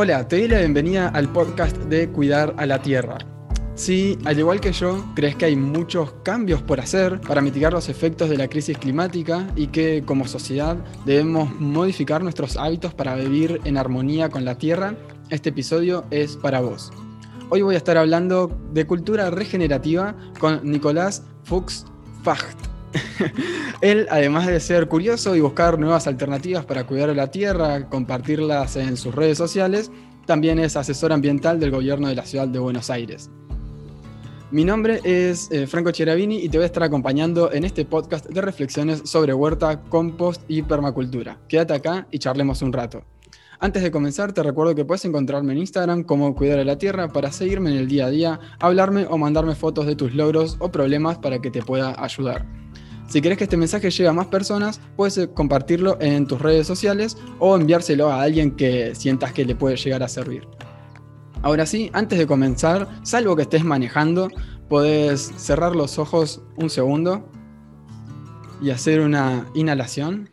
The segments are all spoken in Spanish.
Hola, te doy la bienvenida al podcast de Cuidar a la Tierra. Si, al igual que yo, crees que hay muchos cambios por hacer para mitigar los efectos de la crisis climática y que como sociedad debemos modificar nuestros hábitos para vivir en armonía con la Tierra, este episodio es para vos. Hoy voy a estar hablando de cultura regenerativa con Nicolás Fuchs Facht. Él, además de ser curioso y buscar nuevas alternativas para cuidar la tierra, compartirlas en sus redes sociales, también es asesor ambiental del gobierno de la ciudad de Buenos Aires. Mi nombre es eh, Franco Cheravini y te voy a estar acompañando en este podcast de reflexiones sobre huerta, compost y permacultura. Quédate acá y charlemos un rato. Antes de comenzar, te recuerdo que puedes encontrarme en Instagram como Cuidar a la Tierra para seguirme en el día a día, hablarme o mandarme fotos de tus logros o problemas para que te pueda ayudar. Si querés que este mensaje llegue a más personas, puedes eh, compartirlo en tus redes sociales o enviárselo a alguien que sientas que le puede llegar a servir. Ahora sí, antes de comenzar, salvo que estés manejando, podés cerrar los ojos un segundo y hacer una inhalación.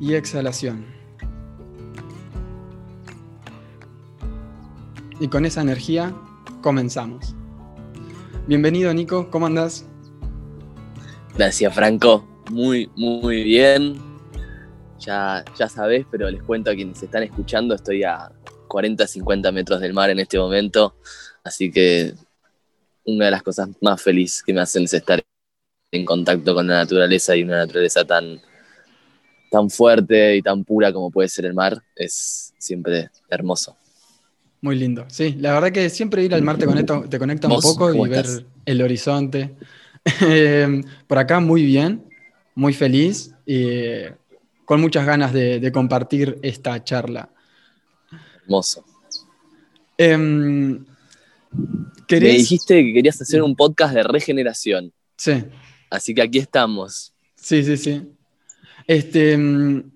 Y exhalación. Y con esa energía comenzamos. Bienvenido, Nico, ¿cómo andás? Gracias, Franco. Muy, muy bien. Ya, ya sabés, pero les cuento a quienes están escuchando, estoy a 40, 50 metros del mar en este momento, así que una de las cosas más felices que me hacen es estar en contacto con la naturaleza y una naturaleza tan, tan fuerte y tan pura como puede ser el mar, es siempre hermoso. Muy lindo, sí. La verdad que siempre ir al mar te conecta, te conecta un poco y ver el horizonte. Em, por acá muy bien, muy feliz y con muchas ganas de, compartir esta charla. Hermoso. Em, Me dijiste que querías hacer un podcast de regeneración. Sí. Así que aquí estamos. Sí, sí, sí. Este, em,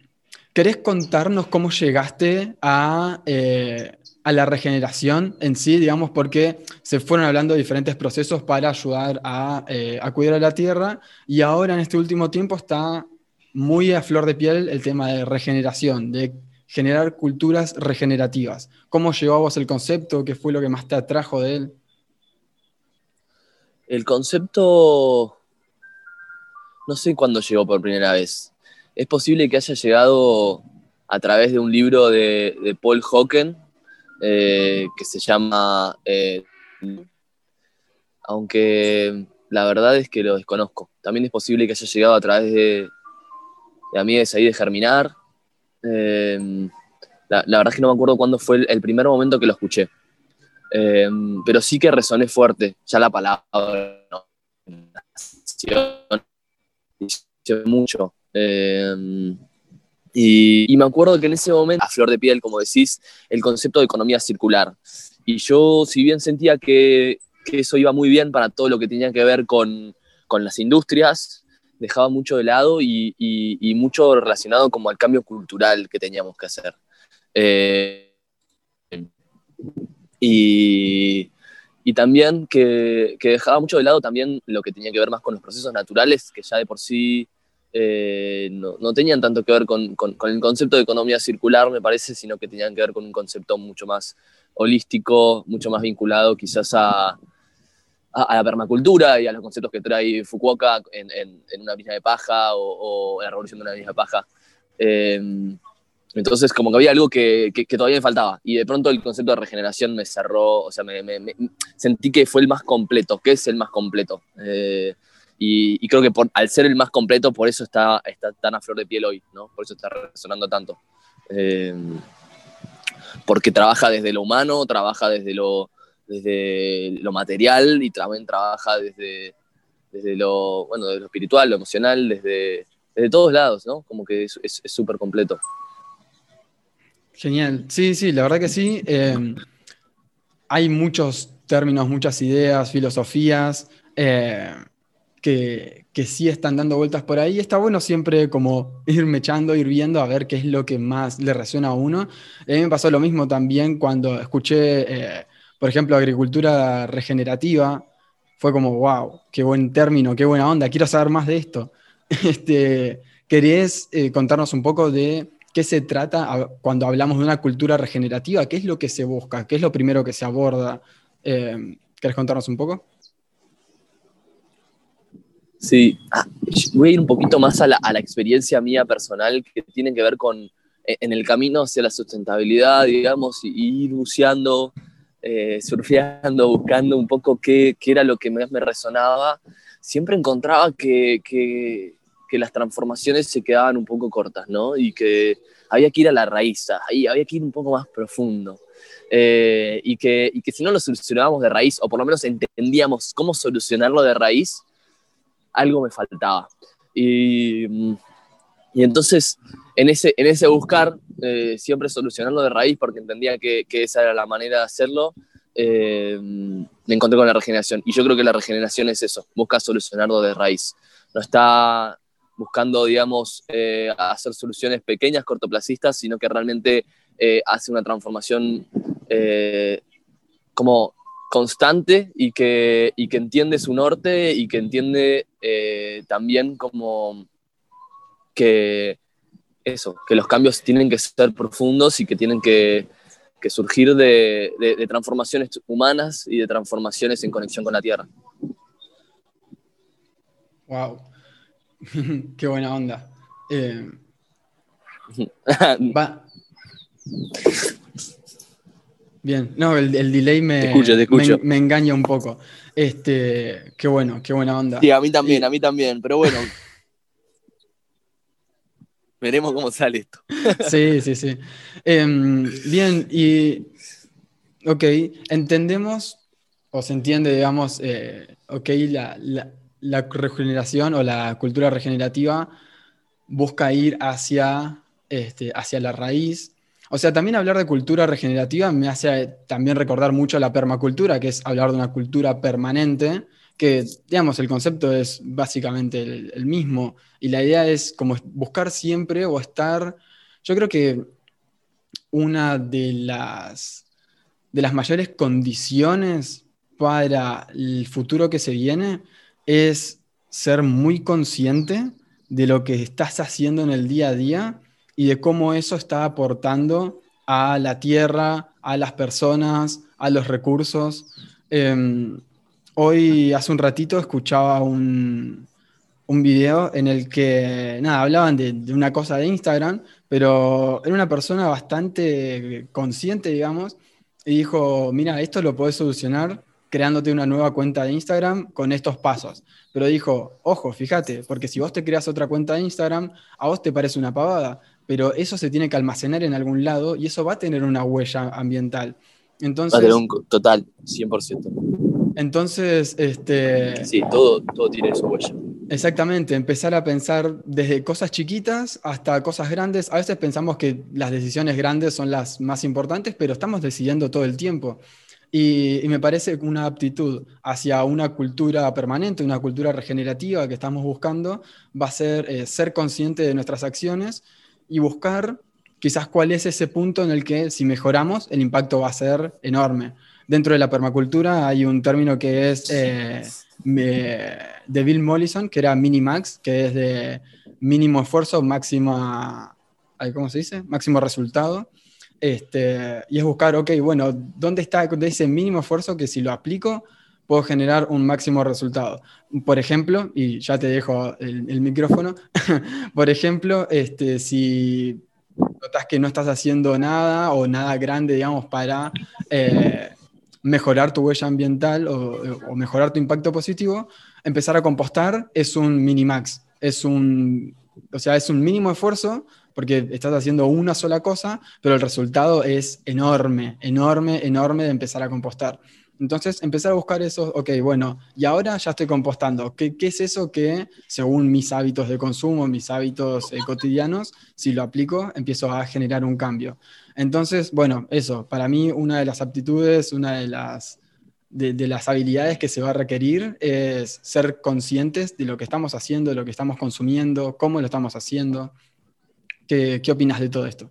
¿Querés contarnos cómo llegaste a eh, a la regeneración en sí, digamos, porque se fueron hablando de diferentes procesos para ayudar eh, a, cuidar a la tierra y ahora en este último tiempo está muy a flor de piel el tema de regeneración, de generar culturas regenerativas. ¿Cómo llegó a vos el concepto? ¿Qué fue lo que más te atrajo de él? El concepto, no sé cuándo llegó por primera vez. Es posible que haya llegado a través de un libro de, de Paul Hawken, eh, que se llama, eh, aunque la verdad es que lo desconozco. También es posible que haya llegado a través de, de Amigues ahí de Germinar. Eh, la, verdad es que no me acuerdo cuándo fue el, primer momento que lo escuché. pero sí que resoné fuerte, ya la palabra, ¿no? mucho. Y, me acuerdo que en ese momento, a flor de piel, como decís, el concepto de economía circular. Y yo, si bien sentía que, eso iba muy bien para todo lo que tenía que ver con, las industrias, dejaba mucho de lado y, mucho relacionado como al cambio cultural que teníamos que hacer. Eh, y, también que, que, dejaba mucho de lado también lo que tenía que ver más con los procesos naturales, que ya de por sí eh, no, tenían tanto que ver con, el concepto de economía circular, me parece, sino que tenían que ver con un concepto mucho más holístico, mucho más vinculado quizás a, la permacultura y a los conceptos que trae Fukuoka en, una mina de paja o, la revolución de una mina de paja. Eh, entonces, como que había algo que, todavía me faltaba. Y de pronto el concepto de regeneración me cerró, o sea, sentí que fue el más completo, que es el más completo. Eh, y, creo que al ser el más completo, por eso está, está tan a flor de piel hoy, ¿no? Por eso está resonando tanto. Eh, porque trabaja desde lo humano, trabaja desde lo, desde lo material y también trabaja desde, desde lo, bueno, lo espiritual, lo emocional, desde, desde todos lados, ¿no? Como que es súper completo. Genial. Sí, sí, la verdad que sí. Eh, hay muchos términos, muchas ideas, filosofías. Eh, que, sí están dando vueltas por ahí. Está bueno siempre como ir mechando, ir viendo a ver qué es lo que más le resuena a uno. A mí me pasó lo mismo también cuando escuché, eh, por ejemplo, agricultura regenerativa. Fue como, wow, qué buen término, qué buena onda, quiero saber más de esto. Este, ¿querés eh, contarnos un poco de qué se trata cuando hablamos de una cultura regenerativa? ¿Qué es lo que se busca? ¿Qué es lo primero que se aborda? Eh, ¿Querés contarnos un poco? Sí, ah, voy a ir un poquito más a la, experiencia mía personal que tiene que ver con e, en el camino hacia la sustentabilidad, digamos, y, ir buceando, eh, surfeando, buscando un poco qué, era lo que más me resonaba. Siempre encontraba que, las transformaciones se quedaban un poco cortas, ¿no? Y que había que ir a la raíz, ahí había que ir un poco más profundo. Eh, y, que, y que si no lo solucionábamos de raíz, o por lo menos entendíamos cómo solucionarlo de raíz, algo me faltaba. Y, y entonces, en ese, en ese buscar, eh, siempre solucionarlo de raíz, porque entendía que, esa era la manera de hacerlo, eh, me encontré con la regeneración. Y yo creo que la regeneración es eso, busca solucionarlo de raíz. No está buscando, digamos, eh, hacer soluciones pequeñas, cortoplacistas, sino que realmente hace una transformación como constante y que, y que entiende su norte y que entiende eh, también como que eso, que los cambios tienen que ser profundos y que tienen que, que surgir de, de, transformaciones humanas y de transformaciones en conexión con la Tierra. Wow, qué buena onda. Eh, va, Bien, no, el, delay me, Me, engaña un poco. Este, qué bueno, qué buena onda. Sí, a mí también, a mí también, pero bueno. Veremos cómo sale esto. sí, sí, sí. Em, bien, y. Ok, entendemos, o se entiende, digamos, eh, ok, la, la, regeneración o la cultura regenerativa busca ir hacia, este, hacia la raíz o sea, también hablar de cultura regenerativa me hace también recordar mucho la permacultura, que es hablar de una cultura permanente, que, digamos, el concepto es básicamente el, mismo. Y la idea es como buscar siempre o estar, yo creo que una de las, de las mayores condiciones para el futuro que se viene es ser muy consciente de lo que estás haciendo en el día a día y de cómo eso está aportando a la tierra, a las personas, a los recursos. Em, hoy, hace un ratito, escuchaba un, un video en el que, nada, hablaban de, de, una cosa de Instagram, pero era una persona bastante consciente, digamos, y dijo, mira, esto lo puedes solucionar creándote una nueva cuenta de Instagram con estos pasos. Pero dijo, ojo, fíjate, porque si vos te creas otra cuenta de Instagram, a vos te parece una pavada, pero eso se tiene que almacenar en algún lado y eso va a tener una huella ambiental. Entonces, va a tener un total, 100%. Entonces, este... Sí, todo, todo tiene su huella. Exactamente, empezar a pensar desde cosas chiquitas hasta cosas grandes. A veces pensamos que las decisiones grandes son las más importantes, pero estamos decidiendo todo el tiempo. Y, me parece una aptitud hacia una cultura permanente, una cultura regenerativa que estamos buscando, va a ser eh, ser consciente de nuestras acciones y buscar quizás cuál es ese punto en el que si mejoramos el impacto va a ser enorme. Dentro de la permacultura hay un término que es eh, de Bill Mollison, que era Minimax, que es de mínimo esfuerzo, máxima, ¿cómo se dice? Máximo resultado. Este, y es buscar, ok, bueno, ¿dónde está ese mínimo esfuerzo que si lo aplico puedo generar un máximo resultado. Por ejemplo, y ya te dejo el, micrófono, por ejemplo, este, si notas que no estás haciendo nada o nada grande, digamos, para eh, mejorar tu huella ambiental o, mejorar tu impacto positivo, empezar a compostar es un minimax, es un, o sea, es un mínimo esfuerzo porque estás haciendo una sola cosa, pero el resultado es enorme, enorme, enorme de empezar a compostar. Entonces, empezar a buscar eso, ok, bueno, y ahora ya estoy compostando. ¿Qué, es eso que, según mis hábitos de consumo, mis hábitos eh, cotidianos, si lo aplico, empiezo a generar un cambio? Entonces, bueno, eso, para mí una de las aptitudes, una de las, de, las habilidades que se va a requerir es ser conscientes de lo que estamos haciendo, de lo que estamos consumiendo, cómo lo estamos haciendo. ¿Qué, qué opinas de todo esto?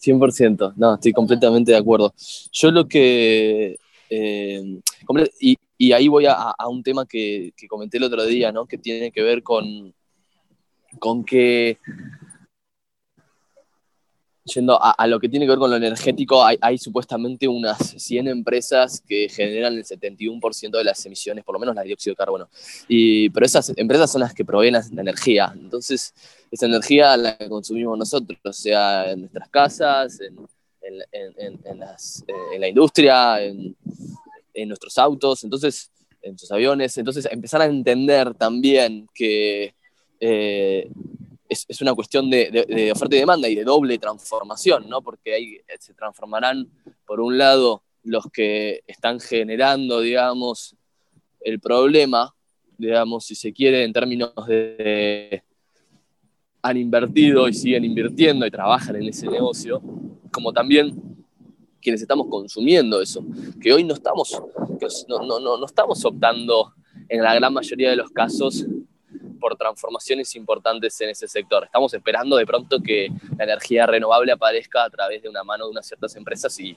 100%, no, estoy completamente de acuerdo. Yo lo que... Eh, y, y ahí voy a, un tema que, comenté el otro día, ¿no? que tiene que ver con, con que yendo a, lo que tiene que ver con lo energético, hay, supuestamente unas 100 empresas que generan el 71% de las emisiones, por lo menos la de dióxido de carbono. Y, pero esas empresas son las que proveen la, energía. Entonces, esa energía la consumimos nosotros, sea, en nuestras casas, en, la industria, en, nuestros autos, entonces, en sus aviones. Entonces, empezar a entender también que... Eh, es, una cuestión de, oferta y demanda y de doble transformación, ¿no? Porque ahí se transformarán, por un lado, los que están generando, digamos, el problema, digamos, si se quiere, en términos de han invertido y siguen invirtiendo y trabajan en ese negocio, como también quienes estamos consumiendo eso, que hoy no estamos, no, no, no estamos optando en la gran mayoría de los casos por transformaciones importantes en ese sector. Estamos esperando de pronto que la energía renovable aparezca a través de una mano de unas ciertas empresas y,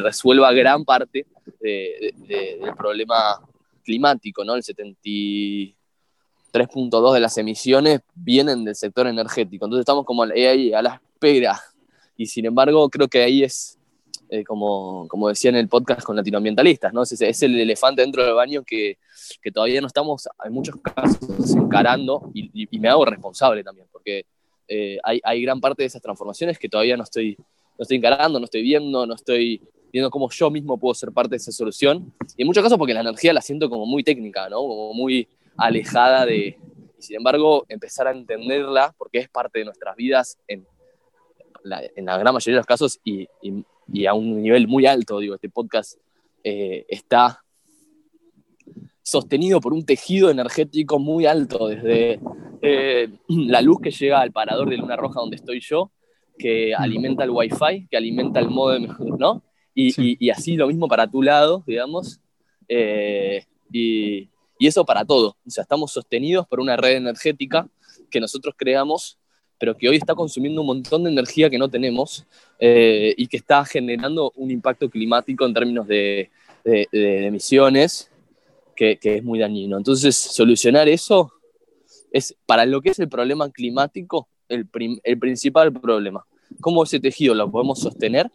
resuelva gran parte del problema climático, ¿no? El 73.2 de las emisiones vienen del sector energético. Entonces estamos como ahí a la espera. Y sin embargo, creo que ahí es eh, como, como, decía en el podcast con latinoambientalistas, ¿no? Es, es el elefante dentro del baño que, que, todavía no estamos, en muchos casos, encarando y, y, me hago responsable también, porque eh, hay, hay, gran parte de esas transformaciones que todavía no estoy, no estoy encarando, no estoy viendo, no estoy viendo cómo yo mismo puedo ser parte de esa solución. Y en muchos casos porque la energía la siento como muy técnica, ¿no? Como muy alejada de... Y sin embargo, empezar a entenderla porque es parte de nuestras vidas en la, en la gran mayoría de los casos y, y, y a un nivel muy alto, digo, este podcast eh, está sostenido por un tejido energético muy alto, desde eh, la luz que llega al parador de Luna Roja donde estoy yo, que alimenta el wifi, que alimenta el modem, ¿no? Y, y, así lo mismo para tu lado, digamos, eh, y, y, eso para todo. O sea, estamos sostenidos por una red energética que nosotros creamos pero que hoy está consumiendo un montón de energía que no tenemos eh, y que está generando un impacto climático en términos de, emisiones que, es muy dañino. Entonces, solucionar eso es, para lo que es el problema climático, el, el principal problema. ¿Cómo ese tejido lo podemos sostener?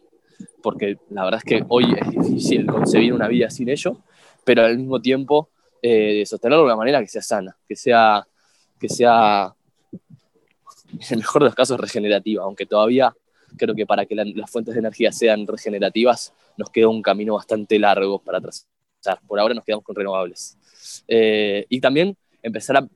Porque la verdad es que hoy es difícil concebir una vida sin ello, pero al mismo tiempo eh, sostenerlo de una manera que sea sana, que sea, que sea en el mejor de los casos regenerativa, aunque todavía creo que para que las fuentes de energía sean regenerativas nos queda un camino bastante largo para trazar. Por ahora nos quedamos con renovables. Eh, y también empezar a,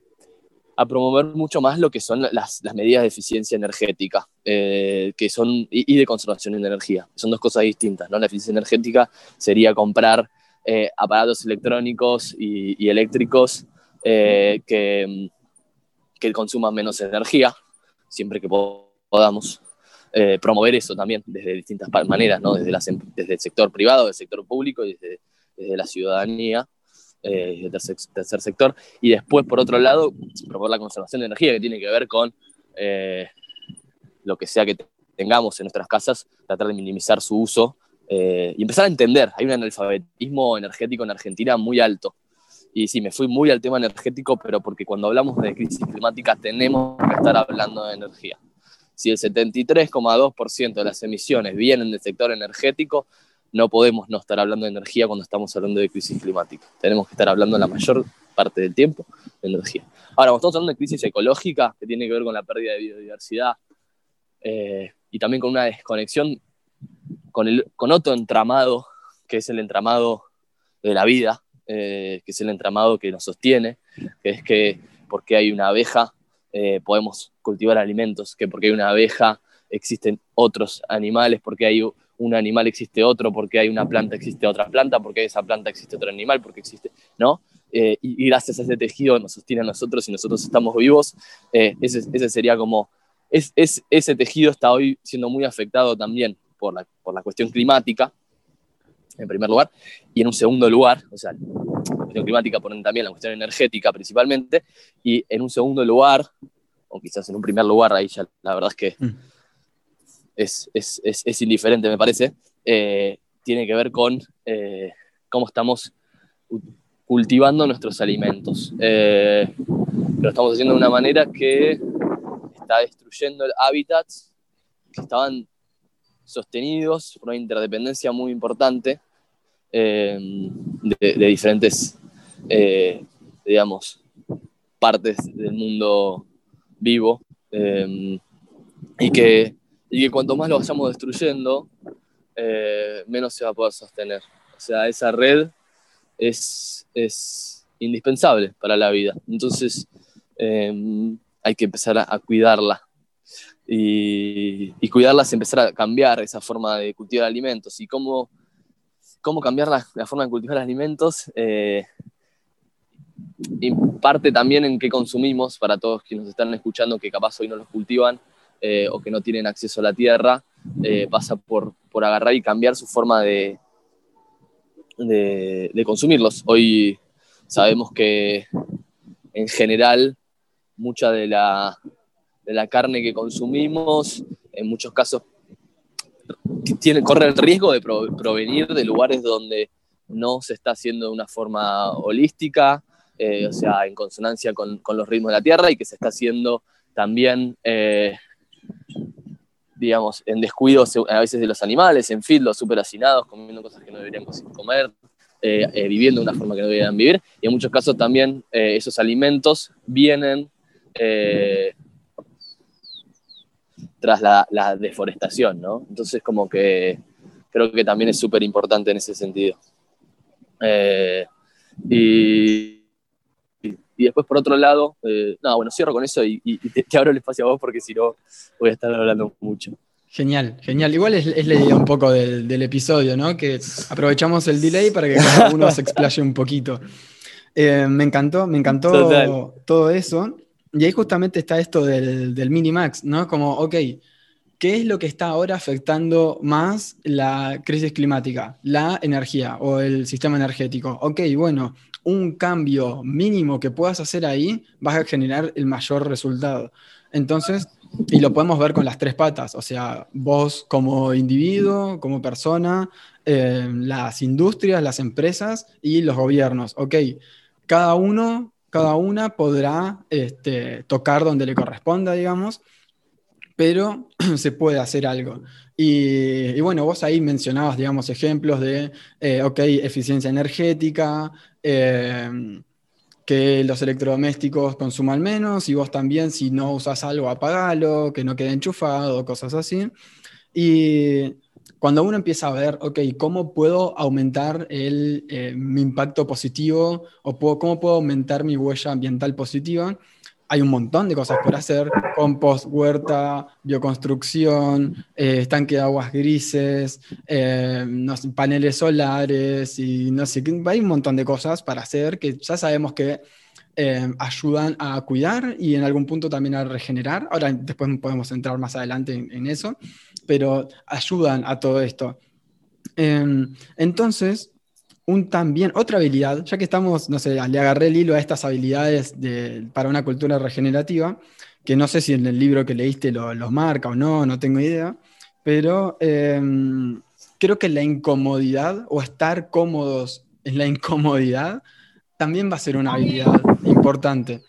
promover mucho más lo que son las, medidas de eficiencia energética eh, que son, y, de conservación de energía. Son dos cosas distintas. ¿no? La eficiencia energética sería comprar eh, aparatos electrónicos y, eléctricos que, que consuman menos energía, siempre que podamos. Eh, promover eso también desde distintas maneras, ¿no? desde, em, desde el sector privado, del sector público y desde, la ciudadanía, eh, del tercer, sector. Y después, por otro lado, promover la conservación de energía, que tiene que ver con eh, lo que sea que tengamos en nuestras casas, tratar de minimizar su uso y empezar a entender. Hay un analfabetismo energético en Argentina muy alto. Y sí, me fui muy al tema energético, pero porque cuando hablamos de crisis climática tenemos que estar hablando de energía. Si el 73,2% de las emisiones vienen del sector energético, no podemos no estar hablando de energía cuando estamos hablando de crisis climática. Tenemos que estar hablando la mayor parte del tiempo de energía. Ahora, estamos hablando de crisis ecológica, que tiene que ver con la pérdida de biodiversidad eh, y también con una desconexión con, el, con otro entramado, que es el entramado de la vida, eh, que es el entramado que nos sostiene, que es que porque hay una abeja eh, podemos cultivar alimentos, que porque hay una abeja existen otros animales, porque hay un animal existe otro, porque hay una planta existe otra planta, porque hay esa planta existe otro animal, porque existe, ¿no? Eh, y, gracias a ese tejido nos sostiene a nosotros y nosotros estamos vivos, ese, ese, sería como, es, es, ese tejido está hoy siendo muy afectado también por la, por la cuestión climática, en primer lugar, y en un segundo lugar, o sea, la cuestión climática ponen también la cuestión energética principalmente, y en un segundo lugar, o quizás en un primer lugar, ahí ya la verdad es que mm. es, es, es, es, indiferente, me parece, eh, tiene que ver con eh, cómo estamos cultivando nuestros alimentos. Eh, lo estamos haciendo de una manera que está destruyendo hábitats que estaban sostenidos una interdependencia muy importante eh, de, diferentes, eh, digamos, partes del mundo vivo eh, y, que, y que cuanto más lo vayamos destruyendo, menos se va a poder sostener. O sea, esa red es, es indispensable para la vida. Entonces, hay que empezar a, cuidarla. Y, y, cuidarla es empezar a cambiar esa forma de cultivar alimentos. ¿Y cómo, cómo cambiar la, forma de cultivar alimentos? Eh, y parte también en qué consumimos, para todos quienes nos están escuchando que capaz hoy no los cultivan eh, o que no tienen acceso a la tierra, eh, pasa por, por, agarrar y cambiar su forma de, de, de consumirlos. Hoy sabemos que en general mucha de la, de la carne que consumimos, en muchos casos, tiene, corre el riesgo de provenir de lugares donde no se está haciendo de una forma holística, eh, o sea, en consonancia con, los ritmos de la tierra y que se está haciendo también, eh, digamos, en descuido a veces de los animales, en los super hacinados, comiendo cosas que no deberían comer, eh, viviendo de una forma que no deberían vivir. Y en muchos casos también esos alimentos vienen tras la, deforestación, ¿no? Entonces como que creo que también es súper importante en ese sentido. Eh, y, y, después por otro lado, eh, no, bueno, cierro con eso y, te, abro el espacio a vos porque si no voy a estar hablando mucho. Genial, genial. Igual es, es la idea un poco del, episodio, ¿no? Que aprovechamos el delay para que cada uno se explaye un poquito. me encantó, me encantó todo eso. Y ahí justamente está esto del, del Minimax, ¿no? Como, ok, ¿qué es lo que está ahora afectando más la crisis climática? La energía o el sistema energético. Ok, bueno, un cambio mínimo que puedas hacer ahí vas a generar el mayor resultado. Entonces, y lo podemos ver con las tres patas, o sea, vos como individuo, como persona, eh, las industrias, las empresas y los gobiernos. Ok, cada uno cada una podrá este, tocar donde le corresponda, digamos, pero se puede hacer algo. Y, bueno, vos ahí mencionabas, digamos, ejemplos de, eh, ok, eficiencia energética, em, que los electrodomésticos consuman menos, y vos también, si no usas algo, apagalo, que no quede enchufado, cosas así. Y cuando uno empieza a ver, ok, ¿cómo puedo aumentar el, eh, mi impacto positivo o cómo puedo aumentar mi huella ambiental positiva? Hay un montón de cosas por hacer, compost, huerta, bioconstrucción, eh, estanque de aguas grises, eh, paneles solares y no sé, hay un montón de cosas para hacer que ya sabemos que ayudan a cuidar y en algún punto también a regenerar. Ahora después podemos entrar más adelante en eso pero ayudan a todo esto. Em, entonces, un también, otra habilidad, ya que estamos, no sé, le agarré el hilo a estas habilidades para una cultura regenerativa, que no sé si en el libro que leíste los lo marca o no, no tengo idea, pero em, creo que la incomodidad o estar cómodos en la incomodidad también va a ser una habilidad importante,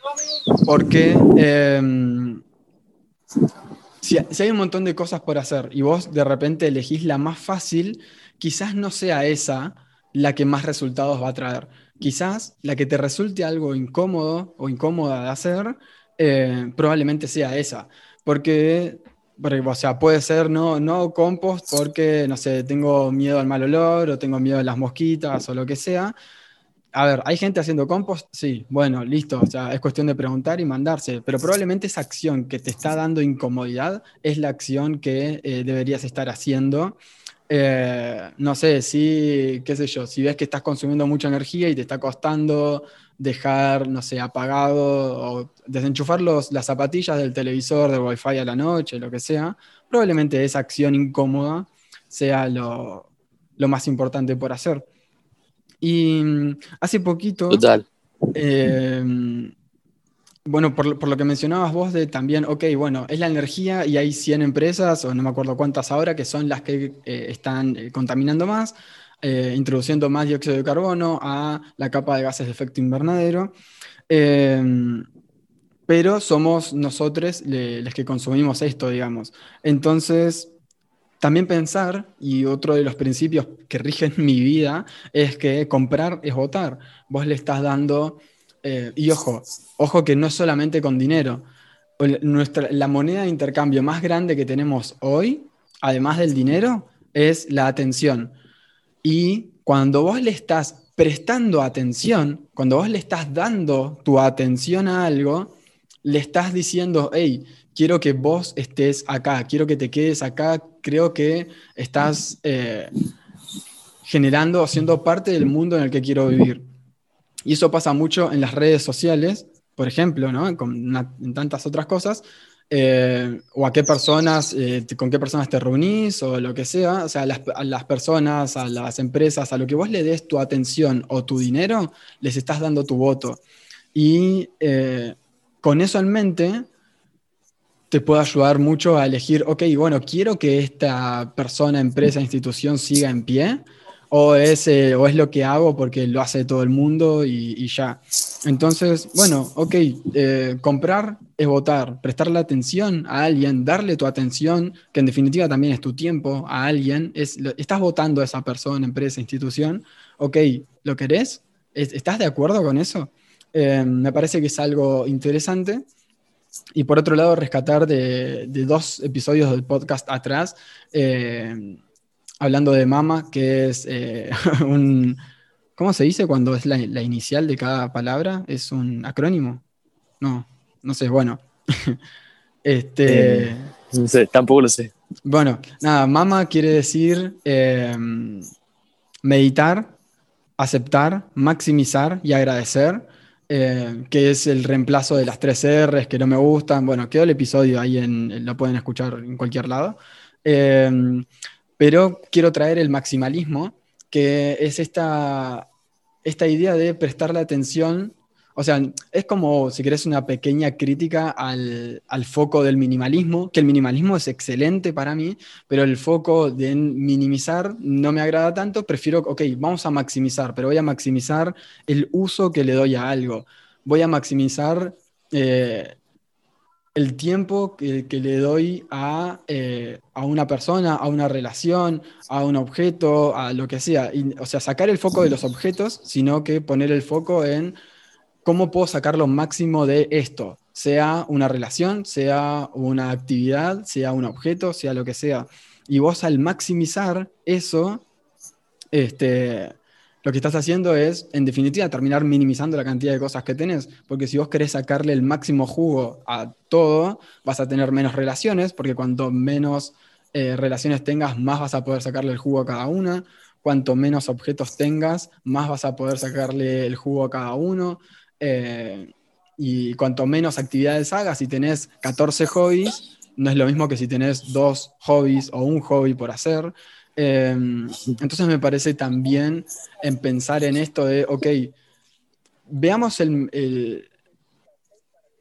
porque em, si, hay un montón de cosas por hacer y vos de repente elegís la más fácil, quizás no sea esa la que más resultados va a traer. Quizás la que te resulte algo incómodo o incómoda de hacer, eh, probablemente sea esa. Porque, o sea, puede ser no, no compost porque, no sé, tengo miedo al mal olor o tengo miedo a las mosquitas o lo que sea a ver, ¿hay gente haciendo compost? Sí, bueno, listo, o sea, es cuestión de preguntar y mandarse, pero probablemente esa acción que te está dando incomodidad es la acción que eh, deberías estar haciendo. Eh, no sé, si, qué sé yo, si ves que estás consumiendo mucha energía y te está costando dejar, no sé, apagado o desenchufar los, las zapatillas del televisor, del wifi a la noche, lo que sea, probablemente esa acción incómoda sea lo, lo más importante por hacer. Y mm, hace poquito. Total. Em, bueno, por, por, lo que mencionabas vos de también, ok, bueno, es la energía y hay 100 empresas, o no me acuerdo cuántas ahora, que son las que eh, están eh, contaminando más. eh, introduciendo más dióxido de carbono a la capa de gases de efecto invernadero. Em, pero somos nosotros los que consumimos esto, digamos. Entonces, también pensar, y otro de los principios que rigen mi vida, es que comprar es votar. Vos le estás dando, eh, y ojo, ojo que no solamente con dinero. Nuestra, la moneda de intercambio más grande que tenemos hoy, además del dinero, es la atención. Y cuando vos le estás prestando atención, cuando vos le estás dando tu atención a algo, le estás diciendo, hey, quiero que vos estés acá, quiero que te quedes acá, creo que estás eh, generando, siendo parte del mundo en el que quiero vivir. Y eso pasa mucho en las redes sociales, por ejemplo, ¿no? en tantas otras cosas, eh, o a qué personas, eh, con qué personas te reunís o lo que sea, o sea, a las, personas, a las empresas, a lo que vos le des tu atención o tu dinero, les estás dando tu voto. Y con eso en mente, te puede ayudar mucho a elegir, ok, bueno, quiero que esta persona, empresa, institución siga en pie, o es, eh, o es lo que hago porque lo hace todo el mundo y, ya. Entonces, bueno, ok, eh, comprar es votar, prestarle atención a alguien, darle tu atención, que en definitiva también es tu tiempo, a alguien, es, estás votando a esa persona, empresa, institución, ok, ¿lo querés? ¿Estás de acuerdo con eso? Eh, me parece que es algo interesante y por otro lado, rescatar de, dos episodios del podcast atrás, eh, hablando de mama, que es eh, un... ¿Cómo se dice cuando es la, inicial de cada palabra? ¿Es un acrónimo? No, no sé, bueno. este, eh, no sé, tampoco lo sé. Bueno, nada, mama quiere decir meditar, aceptar, maximizar y agradecer. Eh, que es el reemplazo de las tres R's que no me gustan. Bueno, quedó el episodio ahí, en, lo pueden escuchar en cualquier lado. Eh, pero quiero traer el maximalismo, que es esta, esta idea de prestarle atención o sea, es como, si querés, una pequeña crítica al, foco del minimalismo, que el minimalismo es excelente para mí, pero el foco de minimizar no me agrada tanto, prefiero, ok, vamos a maximizar, pero voy a maximizar el uso que le doy a algo, voy a maximizar eh, el tiempo que, le doy a, eh, a, una persona, a una relación, a un objeto, a lo que sea. o sea, sacar el foco de los objetos, sino que poner el foco en ¿cómo puedo sacar lo máximo de esto? Sea una relación, sea una actividad, sea un objeto, sea lo que sea. Y vos al maximizar eso, este, lo que estás haciendo es, en definitiva, terminar minimizando la cantidad de cosas que tenés, porque si vos querés sacarle el máximo jugo a todo, vas a tener menos relaciones, porque cuanto menos eh, relaciones tengas, más vas a poder sacarle el jugo a cada una, cuanto menos objetos tengas, más vas a poder sacarle el jugo a cada uno, eh, y cuanto menos actividades hagas, si tenés 14 hobbies, no es lo mismo que si tenés dos hobbies o un hobby por hacer. Eh, entonces me parece también en pensar en esto de, ok, veamos el,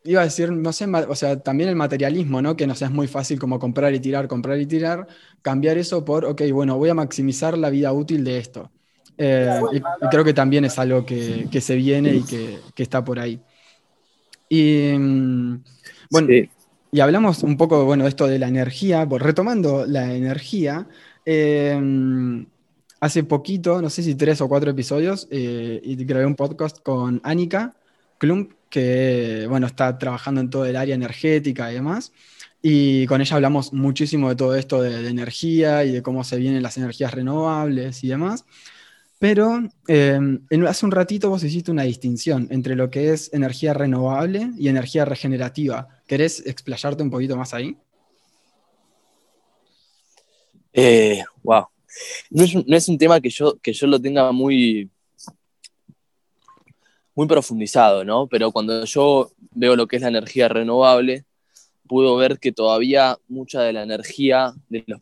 iba a decir, no sé, o sea, también el materialismo, ¿no? Que nos es muy fácil como comprar y tirar, comprar y tirar, cambiar eso por, ok, bueno, voy a maximizar la vida útil de esto. Eh, y, creo que también es algo que, se viene y que, está por ahí. Y mm, bueno, y hablamos un poco bueno, de esto de la energía, retomando la energía. Eh, hace poquito, no sé si tres o cuatro episodios, eh, y grabé un podcast con Annika Klump, que bueno, está trabajando en todo el área energética y demás. Y con ella hablamos muchísimo de todo esto de energía y de cómo se vienen las energías renovables y demás. Pero em, hace un ratito vos hiciste una distinción entre lo que es energía renovable y energía regenerativa. ¿Querés explayarte un poquito más ahí? Eh, wow. No es, un tema que yo, que yo lo tenga muy, muy profundizado, ¿no? Pero cuando yo veo lo que es la energía renovable, puedo ver que todavía mucha de la energía de los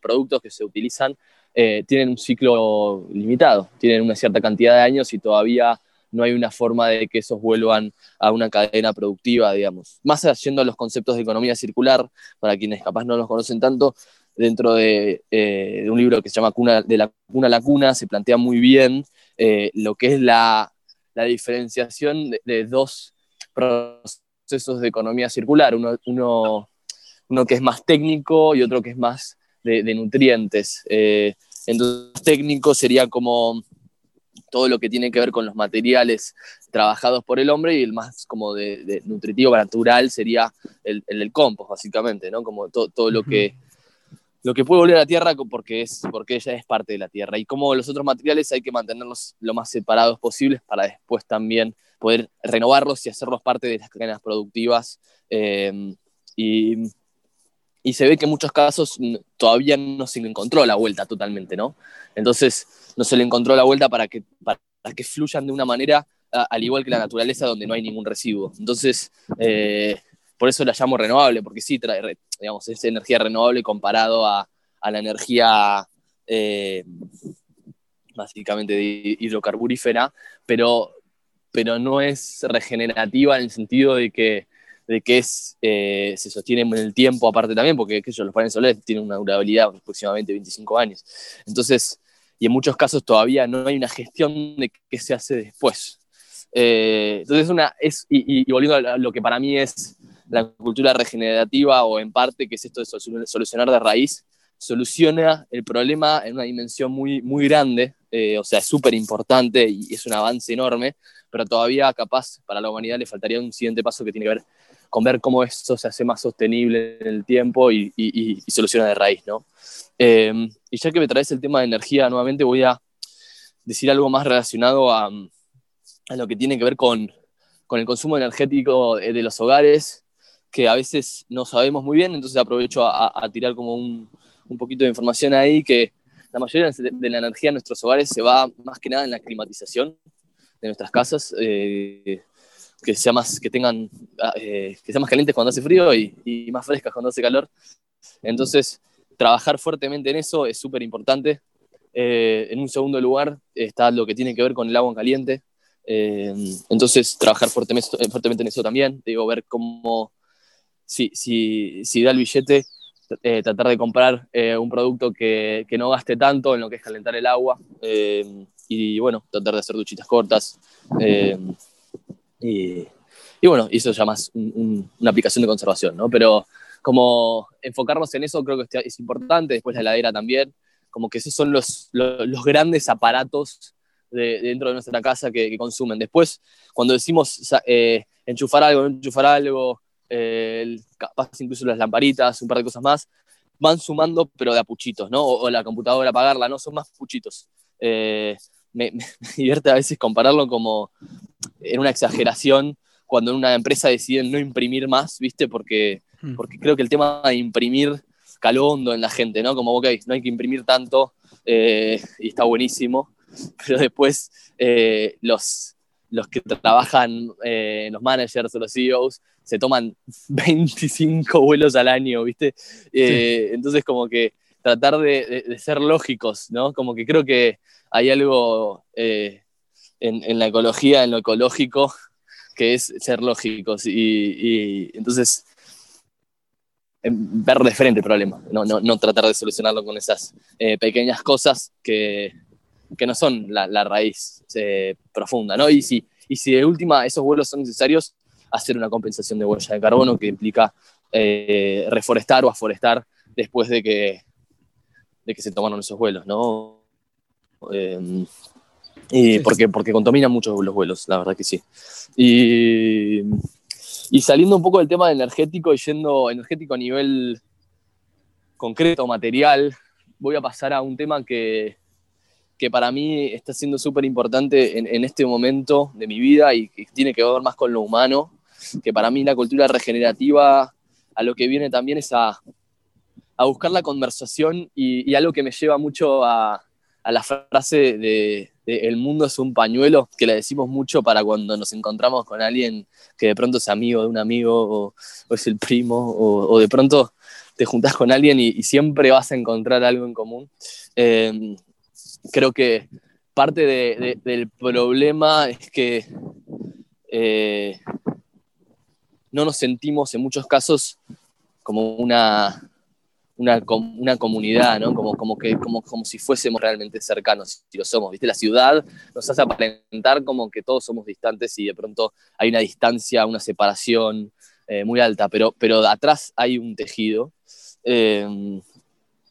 productos que se utilizan eh, tienen un ciclo limitado, tienen una cierta cantidad de años y todavía no hay una forma de que esos vuelvan a una cadena productiva, digamos. Más haciendo los conceptos de economía circular, para quienes capaz no los conocen tanto, dentro de, un libro que se llama Cuna, De la Cuna a la Cuna, se plantea muy bien lo que es la, diferenciación de, dos procesos de economía circular, uno, uno, uno, que es más técnico y otro que es más de, nutrientes. entonces, técnico sería como todo lo que tiene que ver con los materiales trabajados por el hombre y el más como de, nutritivo, natural sería el, el, compost, básicamente, ¿no? Como todo lo que lo que puede volver a la tierra porque, es, porque ella es parte de la tierra. Y como los otros materiales hay que mantenerlos lo más separados posibles para después también poder renovarlos y hacerlos parte de las cadenas productivas. Eh, y, y, se ve que en muchos casos todavía no se encontró la vuelta totalmente, ¿no? Entonces no se le encontró la vuelta para que, para que fluyan de una manera al igual que la naturaleza donde no hay ningún residuo. Entonces, eh, por eso la llamo renovable, porque sí, trae, es energía renovable comparado a, la energía eh, básicamente hidrocarburífera, pero, pero no es regenerativa en el sentido de que, de que es, eh, se sostiene en el tiempo aparte también, porque los paneles solares tienen una durabilidad de aproximadamente 25 años. Entonces, y en muchos casos todavía no hay una gestión de qué se hace después. Eh, entonces, una, es, y, volviendo a lo que para mí es la cultura regenerativa o en parte, que es esto de solucionar de raíz, soluciona el problema en una dimensión muy, muy grande, eh, o sea, es súper importante y es un avance enorme, pero todavía capaz para la humanidad le faltaría un siguiente paso que tiene que ver con ver cómo esto se hace más sostenible en el tiempo y, y, soluciona de raíz, ¿no? Eh, y ya que me traes el tema de energía nuevamente, voy a decir algo más relacionado a, a lo que tiene que ver con, el consumo energético de, los hogares, que a veces no sabemos muy bien, entonces aprovecho a, tirar como un, un, poquito de información ahí, que la mayoría de la energía en nuestros hogares se va más que nada en la climatización de nuestras casas, eh, que, sea más, que, tengan, ah, eh, que sean más calientes cuando hace frío y, y más frescas cuando hace calor. Entonces, trabajar fuertemente en eso es súper importante. Eh, en un segundo lugar está lo que tiene que ver con el agua en caliente. Eh, entonces, trabajar fuertemente, fuertemente, en eso también, digo, ver cómo, si, si, si da el billete, eh, tratar de comprar eh, un producto que, que, no gaste tanto en lo que es calentar el agua y, bueno, tratar de hacer duchitas cortas. Y, bueno, eso ya más una aplicación de conservación, ¿no? Pero como enfocarnos en eso creo que es importante, después la heladera también, como que esos son los, los, grandes aparatos dentro de nuestra casa que, consumen. Después, cuando decimos eh, enchufar algo, enchufar algo, eh, incluso las lamparitas, un par de cosas más, van sumando, pero de a puchitos, ¿no? O, la computadora, apagarla, ¿no? Son más puchitos. Eh, me, divierte a veces compararlo como en una exageración cuando en una empresa deciden no imprimir más, ¿viste? Porque, hmm. porque creo que el tema de imprimir caló hondo en la gente, ¿no? Como, ok, no hay que imprimir tanto y está buenísimo, pero después eh, los, los que trabajan, eh, los managers o los CEOs, se toman 25 vuelos al año, ¿viste? Eh, entonces, como que tratar de, ser lógicos, ¿no? Como que creo que hay algo en, en, la ecología, en lo ecológico, que es ser lógicos. Y, entonces, ver de frente el problema, no, no, no, tratar de solucionarlo con esas pequeñas cosas que, que no son la, raíz eh, profunda, ¿no? Y si, y si de última esos vuelos son necesarios, hacer una compensación de huella de carbono que implica eh, reforestar o aforestar después de que, de que se tomaron esos vuelos, ¿no? Y porque, porque contaminan mucho los vuelos, la verdad que sí. Y, y saliendo un poco del tema energético y yendo energético a nivel concreto, material, voy a pasar a un tema que, que para mí está siendo súper importante en, este momento de mi vida y que tiene que ver más con lo humano, que para mí la cultura regenerativa a lo que viene también es a, a buscar la conversación y, algo que me lleva mucho a, a la frase de, el mundo es un pañuelo, que la decimos mucho para cuando nos encontramos con alguien que de pronto es amigo de un amigo o, es el primo o, de pronto te juntás con alguien y, siempre vas a encontrar algo en común. Eh, creo que parte del problema es que eh, no nos sentimos en muchos casos como una, una, una comunidad, ¿no? Como, como, que, como, como si fuésemos realmente cercanos, si lo somos, ¿viste? La ciudad nos hace aparentar como que todos somos distantes y de pronto hay una distancia, una separación eh, muy alta, pero, pero atrás hay un tejido. Eh,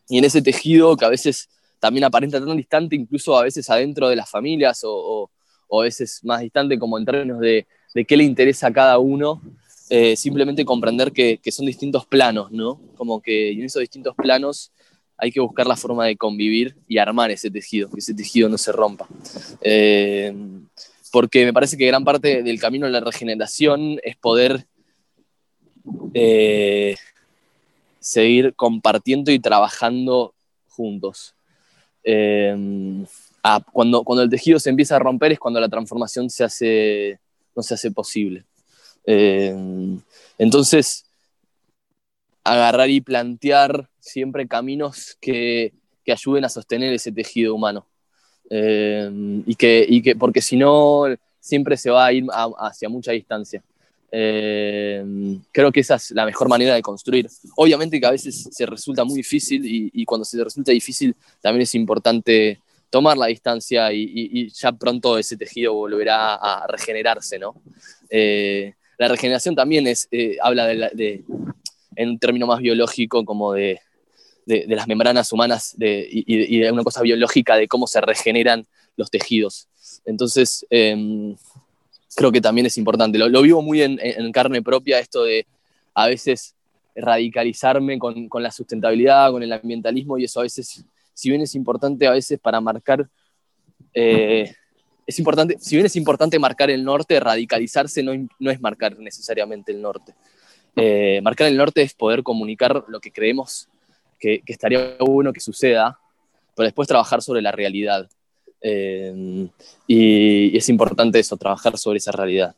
y en ese tejido que a veces también aparenta tan distante, incluso a veces adentro de las familias o, o, a veces más distante como en términos de, de qué le interesa a cada uno, eh, simplemente comprender que, son distintos planos, ¿no? Como que en esos distintos planos hay que buscar la forma de convivir y armar ese tejido, que ese tejido no se rompa. Eh, porque me parece que gran parte del camino de la regeneración es poder eh, seguir compartiendo y trabajando juntos. Ah, cuando, cuando el tejido se empieza a romper es cuando la transformación se hace, no se hace posible. Eh, entonces, agarrar y plantear siempre caminos que, ayuden a sostener ese tejido humano. Eh, y, que, que, porque si no, siempre se va a ir hacia mucha distancia. Eh, creo que esa es la mejor manera de construir. Obviamente que a veces se resulta muy difícil y, cuando se resulta difícil también es importante tomar la distancia y, ya pronto ese tejido volverá a regenerarse, ¿no? La regeneración también es, eh, habla de, en un término más biológico, como de, las membranas humanas y, de una cosa biológica de cómo se regeneran los tejidos. Entonces, em, creo que también es importante. Lo, vivo muy en, carne propia esto de a veces radicalizarme con, la sustentabilidad, con el ambientalismo, y eso a veces, si bien es importante a veces para marcar eh, es importante, si bien es importante marcar el norte, radicalizarse no, es marcar necesariamente el norte. Eh, marcar el norte es poder comunicar lo que creemos que, estaría bueno que suceda, pero después trabajar sobre la realidad. Eh, y, es importante eso, trabajar sobre esa realidad.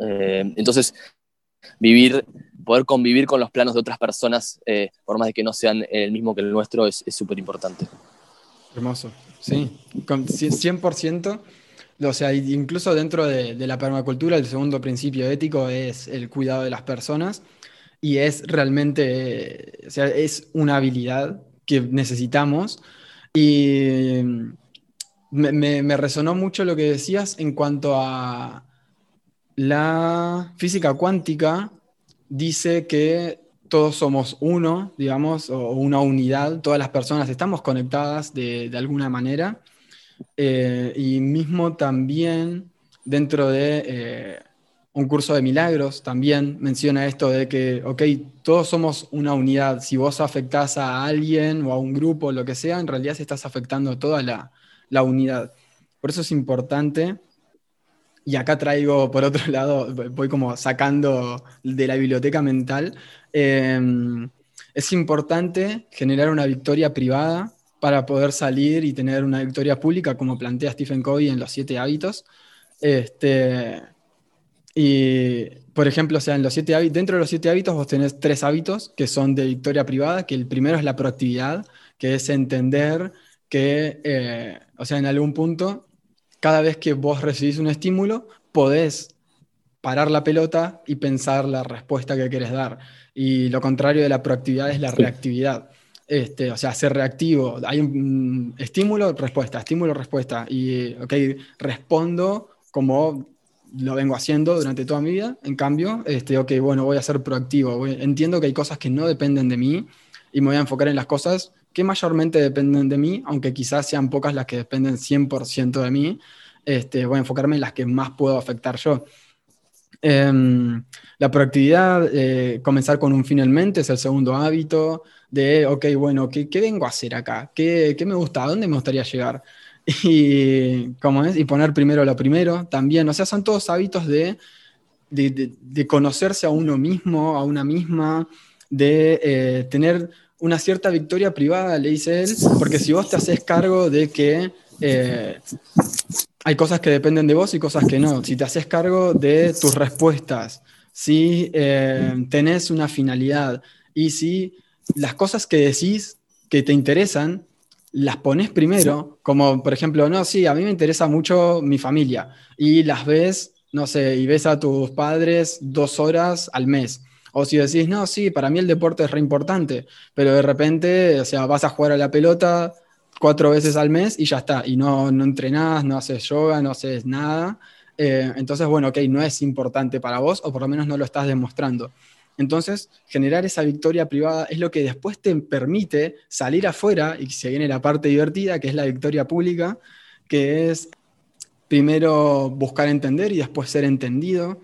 Eh, entonces, vivir, poder convivir con los planos de otras personas, por más de que no sean el mismo que el nuestro, es súper importante. Hermoso, sí, 100%. O sea, incluso dentro de, la permacultura, el segundo principio ético es el cuidado de las personas y es realmente, o sea, es una habilidad que necesitamos. Y me, me resonó mucho lo que decías en cuanto a la física cuántica, dice que todos somos uno, digamos, o una unidad, todas las personas estamos conectadas de, alguna manera. Eh, y mismo también dentro de eh, un curso de milagros, también menciona esto de que, ok, todos somos una unidad. Si vos afectás a alguien o a un grupo, lo que sea, en realidad estás afectando a toda la, la unidad. Por eso es importante y acá traigo, por otro lado, voy como sacando de la biblioteca mental, em, es importante generar una victoria privada para poder salir y tener una victoria pública, como plantea Stephen Covey en Los Siete Hábitos. Este, y, por ejemplo, o sea, en los siete dentro de los siete hábitos vos tenés tres hábitos que son de victoria privada, que el primero es la proactividad, que es entender que, eh, o sea, en algún punto cada vez que vos recibís un estímulo, podés parar la pelota y pensar la respuesta que querés dar. Y lo contrario de la proactividad es la reactividad. Este, o sea, ser reactivo. Hay un estímulo, respuesta, estímulo, respuesta. Y, ok, respondo como lo vengo haciendo durante toda mi vida. En cambio, este, ok, bueno, voy a ser proactivo. entiendo que hay cosas que no dependen de mí y me voy a enfocar en las cosas que mayormente dependen de mí, aunque quizás sean pocas las que dependen 100% de mí, este, voy a enfocarme en las que más puedo afectar yo. Em, la proactividad, eh, comenzar con un fin en mente, es el segundo hábito de, ok, bueno, ¿qué, vengo a hacer acá? ¿Qué, ¿Qué, me gusta? ¿A dónde me gustaría llegar? Y, ¿cómo es? y poner primero lo primero también. O sea, son todos hábitos de, de, de, conocerse a uno mismo, a una misma, de eh, tener una cierta victoria privada, le dice él, porque si vos te haces cargo de que eh, hay cosas que dependen de vos y cosas que no, si te haces cargo de tus respuestas, si eh, tenés una finalidad y si las cosas que decís que te interesan, las pones primero, como por ejemplo, no, sí, a mí me interesa mucho mi familia y las ves, no sé, y ves a tus padres dos horas al mes O si decís, no, sí, para mí el deporte es re importante, pero de repente, o sea, vas a jugar a la pelota cuatro veces al mes y ya está, y no, no entrenás, no haces yoga, no haces nada. Eh, entonces, bueno, ok, no es importante para vos, o por lo menos no lo estás demostrando. Entonces, generar esa victoria privada es lo que después te permite salir afuera y se viene la parte divertida, que es la victoria pública, que es primero buscar entender y después ser entendido.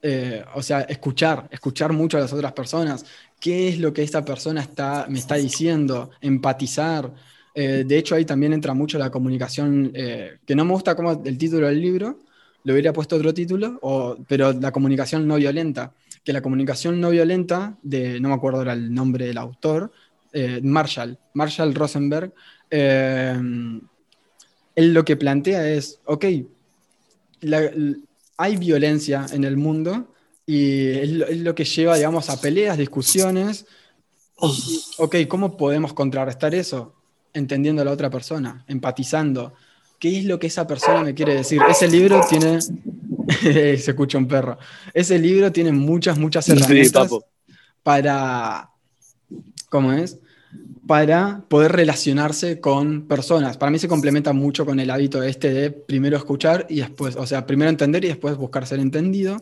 Eh, o sea, escuchar, escuchar mucho a las otras personas. ¿Qué es lo que esta persona está, me está diciendo? Empatizar. Eh, de hecho, ahí también entra mucho la comunicación, eh, que no me gusta como el título del libro, le hubiera puesto otro título, pero la comunicación no violenta que la comunicación no violenta, de, no me acuerdo el nombre del autor, Marshall, Marshall Rosenberg, él lo que plantea es, ok, hay violencia en el mundo y es lo, que lleva, digamos, a peleas, discusiones. ok, ¿cómo podemos contrarrestar eso? Entendiendo a la otra persona, empatizando. ¿Qué es lo que esa persona me quiere decir? Ese libro tiene se escucha un perro. Ese libro tiene muchas, muchas herramientas para, ¿cómo es? Para poder relacionarse con personas. Para mí se complementa mucho con el hábito este de primero escuchar y después, o sea, primero entender y después buscar ser entendido.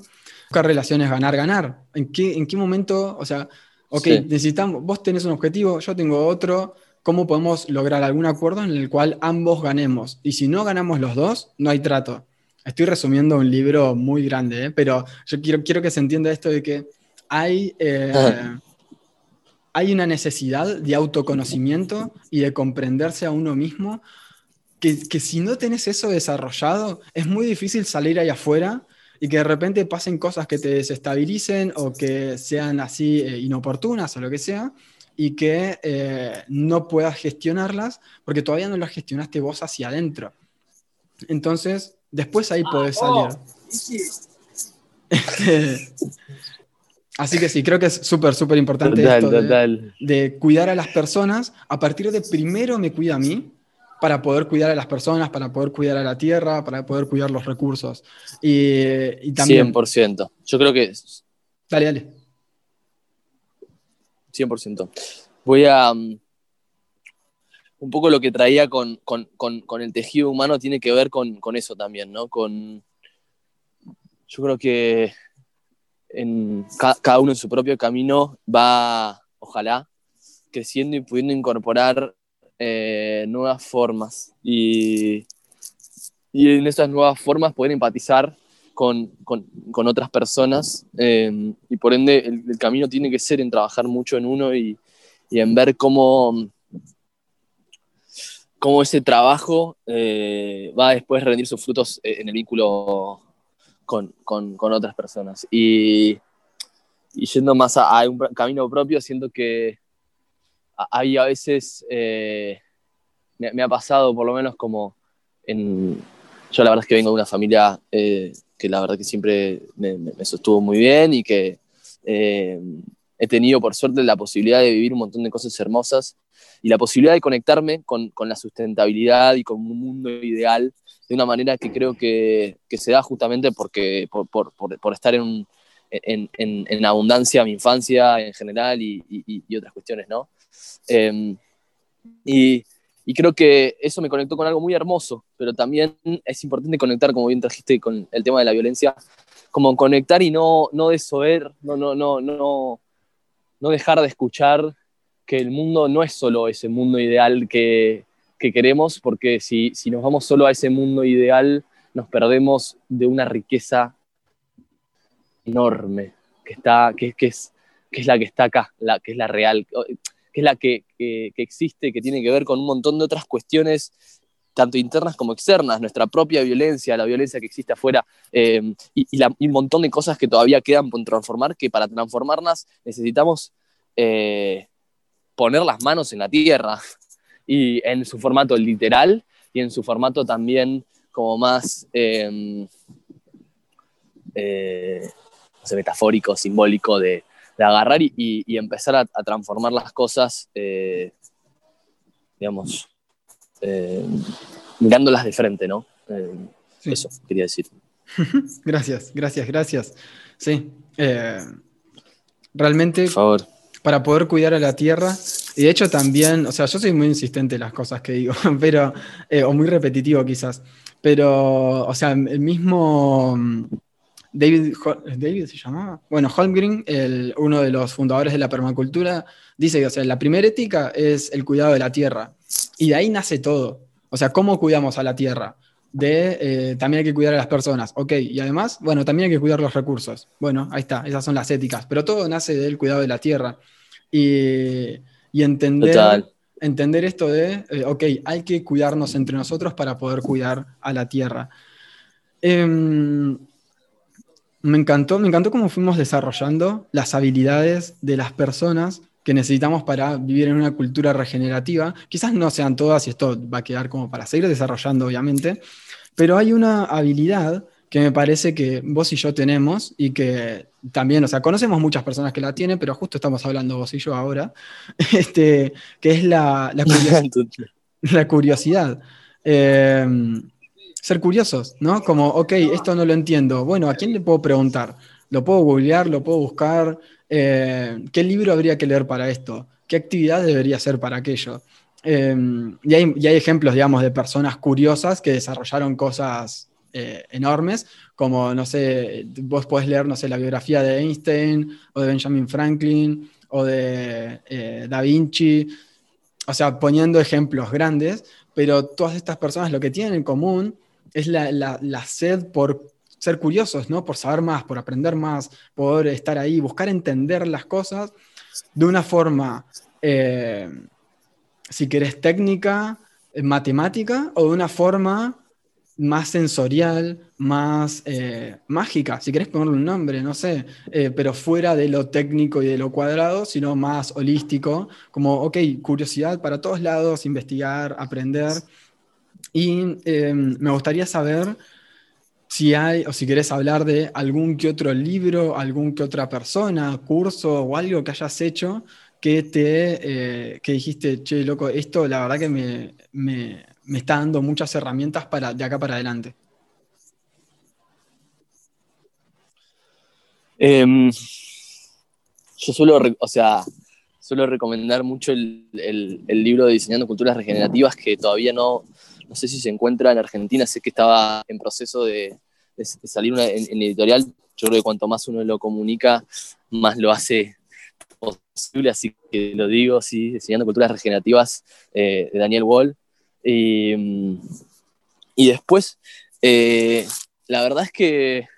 Buscar relaciones ganar-ganar. ¿En qué, ¿En qué momento, o sea, ok, necesitamos, vos tenés un objetivo, yo tengo otro, ¿cómo podemos lograr algún acuerdo en el cual ambos ganemos? Y si no ganamos los dos, no hay trato. Estoy resumiendo un libro muy grande, ¿eh? pero yo quiero, quiero que se entienda esto de que hay, eh, hay una necesidad de autoconocimiento y de comprenderse a uno mismo que, que, si no tenés eso desarrollado, es muy difícil salir ahí afuera y que de repente pasen cosas que te desestabilicen o que sean así eh, inoportunas o lo que sea y que no puedas gestionarlas porque todavía no las gestionaste vos hacia adentro. Entonces, Después ahí podés salir. Así que sí, creo que es súper, súper importante esto de, cuidar a las personas. A partir de primero me cuida a mí, para poder cuidar a las personas, para poder cuidar a la tierra, para poder cuidar los recursos. Y, también... 100%. Yo creo que... Dale, dale. 100%. Voy a... Um, un poco lo que traía con, el tejido humano tiene que ver con, eso también, ¿no? Con, yo creo que en cada uno en su propio camino va, ojalá, creciendo y pudiendo incorporar eh, nuevas formas. Y, en esas nuevas formas poder empatizar con, otras personas eh, y por ende el, camino tiene que ser en trabajar mucho en uno y en ver cómo cómo ese trabajo eh, va a después rendir sus frutos en el vínculo con, otras personas. Y, yendo más a, un camino propio, siento que hay a veces, eh, me, ha pasado por lo menos como en... Yo la verdad es que vengo de una familia que la verdad que siempre me, me sostuvo muy bien y que he tenido por suerte la posibilidad de vivir un montón de cosas hermosas y la posibilidad de conectarme con, con, la sustentabilidad y con un mundo ideal de una manera que creo que, que se da justamente porque, por, por, por estar en, en, en, abundancia mi infancia en general y, y, otras cuestiones, ¿no? Em, y, y, creo que eso me conectó con algo muy hermoso, pero también es importante conectar, como bien trajiste con el tema de la violencia, como conectar y no, no desoer, no, no, no, no, no dejar de escuchar que el mundo no es solo ese mundo ideal que, queremos, porque si, si, nos vamos solo a ese mundo ideal, nos perdemos de una riqueza enorme, que, está, que, que, es, que es la que está acá, la, que es la real, que es la que, existe, que tiene que ver con un montón de otras cuestiones tanto internas como externas, nuestra propia violencia, la violencia que existe afuera eh, y, y, un montón de cosas que todavía quedan por transformar, que para transformarlas necesitamos eh, poner las manos en la tierra y en su formato literal y en su formato también como más em, eh, metafórico, simbólico de, agarrar y, empezar a, transformar las cosas, eh, digamos, em, mirándolas de frente, ¿no? Em, eso quería decir. gracias, gracias, gracias. Sí. Eh, realmente Por favor. Para poder cuidar a la tierra. Y de hecho también, o sea, yo soy muy insistente en las cosas que digo, pero, eh, o muy repetitivo quizás, pero, o sea, el mismo mm, David, David se llamaba, bueno, Holmgren, el, uno de los fundadores de la permacultura, dice que, o sea, la primera ética es el cuidado de la tierra, y de ahí nace todo. O sea, ¿cómo cuidamos a la tierra? De, eh, también hay que cuidar a las personas, ok, y además, bueno, también hay que cuidar los recursos. Bueno, ahí está, esas son las éticas, pero todo nace del cuidado de la tierra. Y, y entender, Total. entender esto de, eh, ok, hay que cuidarnos entre nosotros para poder cuidar a la tierra. Em, me encantó, me encantó cómo fuimos desarrollando las habilidades de las personas que necesitamos para vivir en una cultura regenerativa. Quizás no sean todas y esto va a quedar como para seguir desarrollando, obviamente, pero hay una habilidad que me parece que vos y yo tenemos y que también, o sea, conocemos muchas personas que la tienen, pero justo estamos hablando vos y yo ahora, este, que es la, la curiosidad la curiosidad. Eh, ser curiosos, ¿no? Como, ok, esto no lo entiendo. Bueno, ¿a quién le puedo preguntar? ¿Lo puedo googlear? ¿Lo puedo buscar? Eh, ¿Qué libro habría que leer para esto? ¿Qué actividad debería hacer para aquello? Eh, y, hay, y, hay, ejemplos, digamos, de personas curiosas que desarrollaron cosas eh, enormes, como, no sé, vos podés leer, no sé, la biografía de Einstein o de Benjamin Franklin o de eh, Da Vinci, o sea, poniendo ejemplos grandes, pero todas estas personas lo que tienen en común es la, la, la, sed por ser curiosos, ¿no? Por saber más, por aprender más, poder estar ahí, buscar entender las cosas de una forma, eh, si querés, técnica, matemática, o de una forma más sensorial, más eh, mágica, si querés ponerle un nombre, no sé, eh, pero fuera de lo técnico y de lo cuadrado, sino más holístico, como, ok, curiosidad para todos lados, investigar, aprender. Y eh, me gustaría saber si hay, o si querés hablar de algún que otro libro, algún que otra persona, curso o algo que hayas hecho que te, que dijiste, che, loco, esto la verdad que me, me me está dando muchas herramientas para, de acá para adelante. Eh, yo suelo, o sea, suelo recomendar mucho el, libro de Diseñando Culturas Regenerativas que todavía no, no sé si se encuentra en Argentina, sé que estaba en proceso de, salir en, editorial. Yo creo que cuanto más uno lo comunica, más lo hace posible, así que lo digo, sí, Diseñando Culturas Regenerativas eh, de Daniel Wall. Y, y después, eh, la verdad es que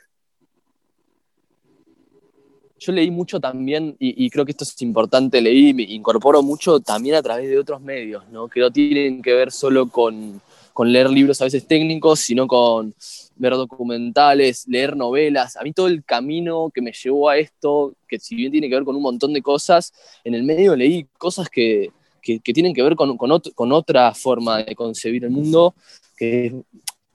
yo leí mucho también, y, y, creo que esto es importante, leí, me incorporo mucho también a través de otros medios, ¿no? que no tienen que ver solo con, con leer libros a veces técnicos, sino con ver documentales, leer novelas. A mí todo el camino que me llevó a esto, que si bien tiene que ver con un montón de cosas, en el medio leí cosas que, que, tienen que ver con, con, otra forma de concebir el mundo, que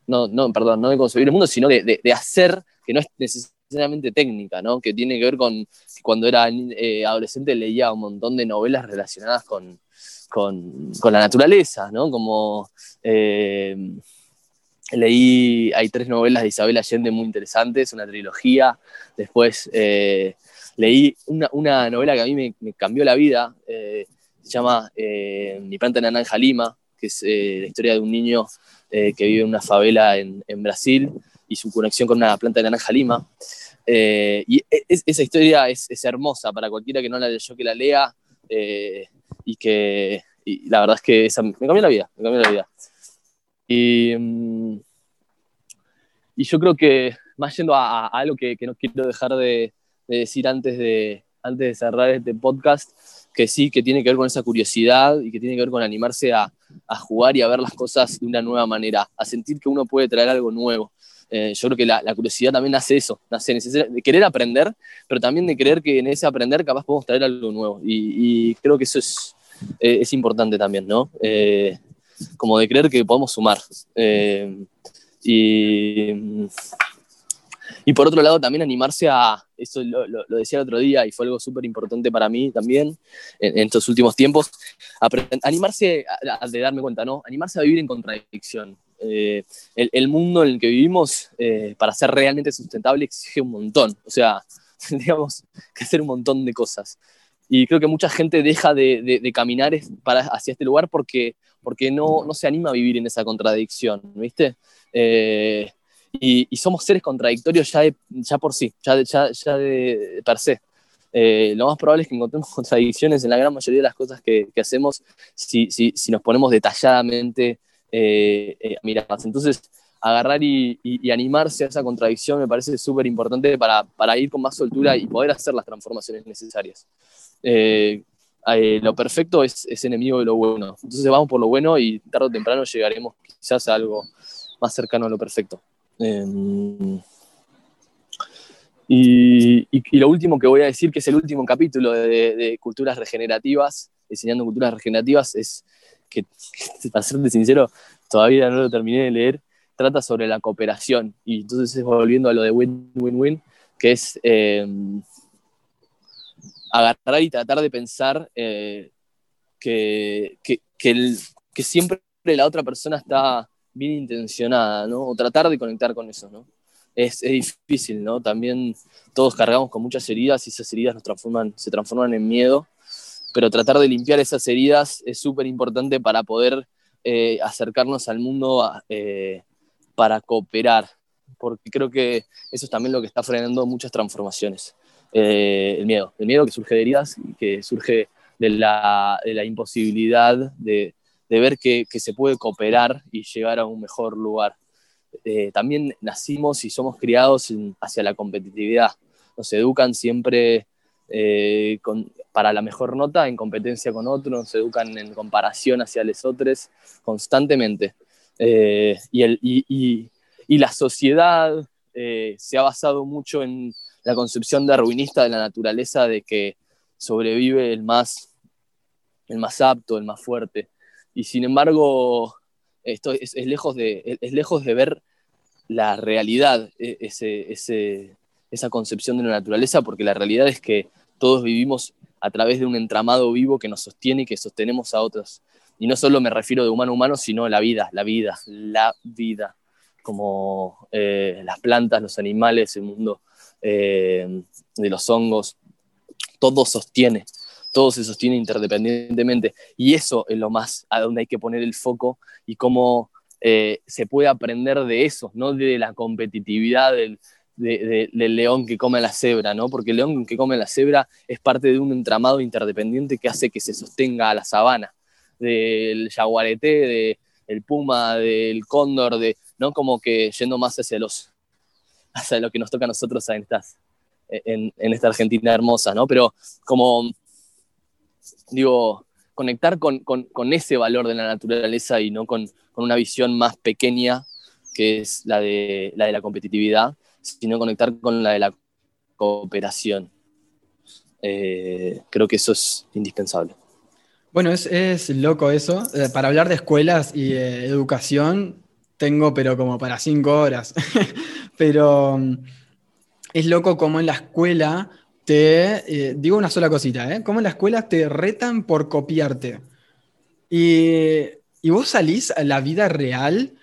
no, no, perdón, no de concebir el mundo, sino de, de, hacer, que no es necesariamente técnica, ¿no? que tiene que ver con, cuando era eh, adolescente leía un montón de novelas relacionadas con, con, con la naturaleza, ¿no? como eh, leí, hay tres novelas de Isabel Allende muy interesantes, una trilogía, después eh, leí una, una, novela que a mí me, cambió la vida, se llama eh, Mi planta naranja lima, que es eh, la historia de un niño eh, que vive en una favela en, en, Brasil y su conexión con una planta de naranja lima. y es, esa historia es, es, hermosa para cualquiera que no la leyó, que la lea y que y la verdad es que esa, me cambió la vida, me cambió la vida. Y, mm, y yo creo que, más yendo a, a algo que, que, no quiero dejar de, de, decir antes de, antes de cerrar este podcast, que sí, que tiene que ver con esa curiosidad y que tiene que ver con animarse a, jugar y a ver las cosas de una nueva manera, a sentir que uno puede traer algo nuevo. Eh, yo creo que la, curiosidad también nace eso, nace de querer aprender, pero también de creer que en ese aprender capaz podemos traer algo nuevo. Y, creo que eso es, eh, es importante también, ¿no? Eh, como de creer que podemos sumar. Y, y, por otro lado, también animarse a, eso lo, lo, lo decía el otro día y fue algo súper importante para mí también en, en, estos últimos tiempos, animarse a, a, de darme cuenta, ¿no? Animarse a vivir en contradicción. Eh, el, el, mundo en el que vivimos, eh, para ser realmente sustentable, exige un montón. O sea, digamos, que hacer un montón de cosas. Y creo que mucha gente deja de, caminar para, hacia este lugar porque, porque no, no, se anima a vivir en esa contradicción, ¿viste? Eh, y, somos seres contradictorios ya, ya por sí, ya, ya, ya de per se. Eh, lo más probable es que encontremos contradicciones en la gran mayoría de las cosas que, que hacemos si, si, si, nos ponemos detalladamente eh, eh, Entonces, agarrar y, y, animarse a esa contradicción me parece súper importante para, para, ir con más soltura y poder hacer las transformaciones necesarias. Eh, lo perfecto es, es, enemigo de lo bueno. Entonces vamos por lo bueno y tarde o temprano llegaremos quizás a algo más cercano a lo perfecto. Em, y, lo último que voy a decir, que es el último capítulo de, culturas regenerativas, diseñando culturas regenerativas, es que, para serte sincero, todavía no lo terminé de leer, trata sobre la cooperación. Y entonces volviendo a lo de win-win-win, que es eh, agarrar y tratar de pensar eh, que, que, siempre la otra persona está bien intencionada, ¿no? O tratar de conectar con eso, ¿no? Es, es, difícil, ¿no? También todos cargamos con muchas heridas y esas heridas nos transforman, se transforman en miedo pero tratar de limpiar esas heridas es súper importante para poder eh, acercarnos al mundo eh, para cooperar, porque creo que eso es también lo que está frenando muchas transformaciones. Eh, el miedo, el miedo que surge de heridas, que surge de la, de la imposibilidad de, de ver que, que, se puede cooperar y llegar a un mejor lugar. también nacimos y somos criados hacia la competitividad. Nos educan siempre eh, para la mejor nota en competencia con otros, se educan en comparación hacia los otros constantemente. Eh, y, el, y, y, la sociedad eh, se ha basado mucho en la concepción darwinista de la naturaleza de que sobrevive el más, el más apto, el más fuerte. Y sin embargo, esto es, lejos, de, es lejos de ver la realidad, e, esa concepción de la naturaleza, porque la realidad es que todos vivimos a través de un entramado vivo que nos sostiene y que sostenemos a otros. Y no solo me refiero de humano a humano, sino la vida, la vida, la vida, como eh, las plantas, los animales, el mundo eh, de los hongos, todo sostiene, todo se sostiene interdependientemente. Y eso es lo más a donde hay que poner el foco y cómo eh, se puede aprender de eso, no de la competitividad, del, león que come la cebra, ¿no? Porque el león que come la cebra es parte de un entramado interdependiente que hace que se sostenga a la sabana, del jaguarete, del puma, del cóndor, de, ¿no? Como que yendo más hacia los hacia lo que nos toca a nosotros en, estas, en esta Argentina hermosa, ¿no? Pero como, digo, conectar con, con, con, ese valor de la naturaleza y no con, con, una visión más pequeña, que es la de la, de la competitividad, sino conectar con la de la cooperación. Eh, creo que eso es indispensable. Bueno, es, loco eso. Eh, para hablar de escuelas y educación, tengo, pero como para cinco horas. pero mm, es loco como en la escuela te. Eh, digo una sola cosita, ¿eh? Como en la escuela te retan por copiarte. Y, y vos salís a la vida real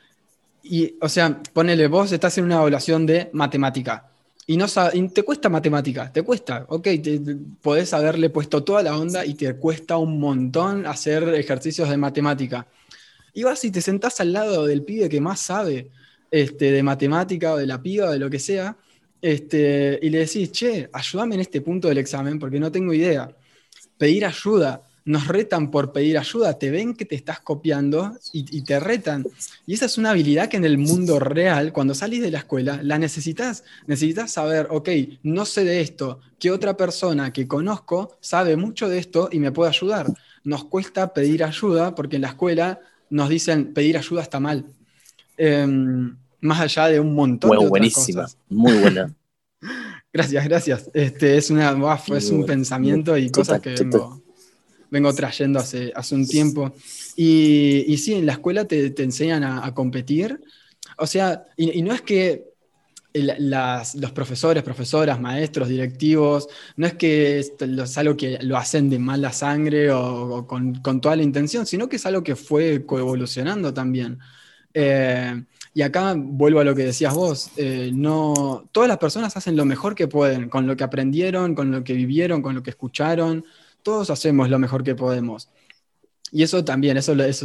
y, o sea, ponele, vos estás en una evaluación de matemática y, no te cuesta matemática, te cuesta, ok, te, podés haberle puesto toda la onda y te cuesta un montón hacer ejercicios de matemática. Y vas y te sentás al lado del pibe que más sabe este, de matemática o de la piba o de lo que sea, este, y le decís, che, ayúdame en este punto del examen porque no tengo idea. Pedir ayuda nos retan por pedir ayuda, te ven que te estás copiando y, te retan. Y esa es una habilidad que en el mundo real, cuando salís de la escuela, la necesitas. Necesitas saber, ok, no sé de esto, ¿qué otra persona que conozco sabe mucho de esto y me puede ayudar? Nos cuesta pedir ayuda porque en la escuela nos dicen pedir ayuda está mal. Em, más allá de un montón de buenísima, muy buena. gracias, gracias. Este, es, una, es un pensamiento y cosas que vengo, vengo trayendo hace, hace un tiempo. Y, y sí, en la escuela te, te enseñan a, competir. O sea, y, no es que las, los profesores, profesoras, maestros, directivos, no es que es, algo que lo hacen de mala sangre o, con, con, toda la intención, sino que es algo que fue coevolucionando también. Eh, Y acá vuelvo a lo que decías vos, eh, no, todas las personas hacen lo mejor que pueden, con lo que aprendieron, con lo que vivieron, con lo que escucharon, todos hacemos lo mejor que podemos. Y eso también, eso, es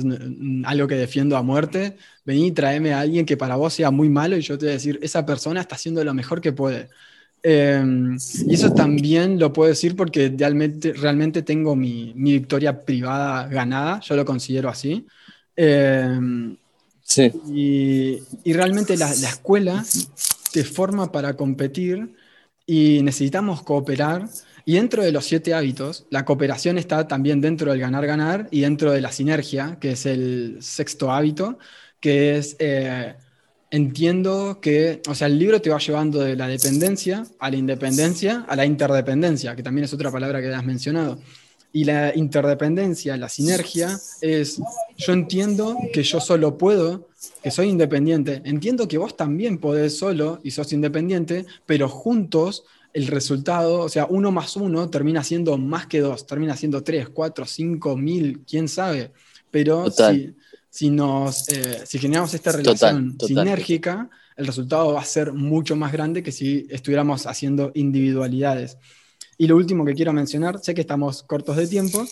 algo que defiendo a muerte. Vení, tráeme a alguien que para vos sea muy malo y yo te voy a decir, esa persona está haciendo lo mejor que puede. Em, y eso también lo puedo decir porque realmente, realmente tengo mi, victoria privada ganada, yo lo considero así. Em, sí. Y, y realmente la, la, escuela te forma para competir y necesitamos cooperar y dentro de los siete hábitos, la cooperación está también dentro del ganar-ganar y dentro de la sinergia, que es el sexto hábito, que es, eh, entiendo que, o sea, el libro te va llevando de la dependencia a la independencia, a la interdependencia, que también es otra palabra que has mencionado. Y la interdependencia, la sinergia, es, yo entiendo que yo solo puedo, que soy independiente, entiendo que vos también podés solo y sos independiente, pero juntos el resultado, o sea, uno más uno termina siendo más que dos, termina siendo tres, cuatro, cinco, mil, quién sabe. Pero si, nos, eh, si generamos esta relación sinérgica, el resultado va a ser mucho más grande que si estuviéramos haciendo individualidades. Y lo último que quiero mencionar, sé que estamos cortos de tiempo,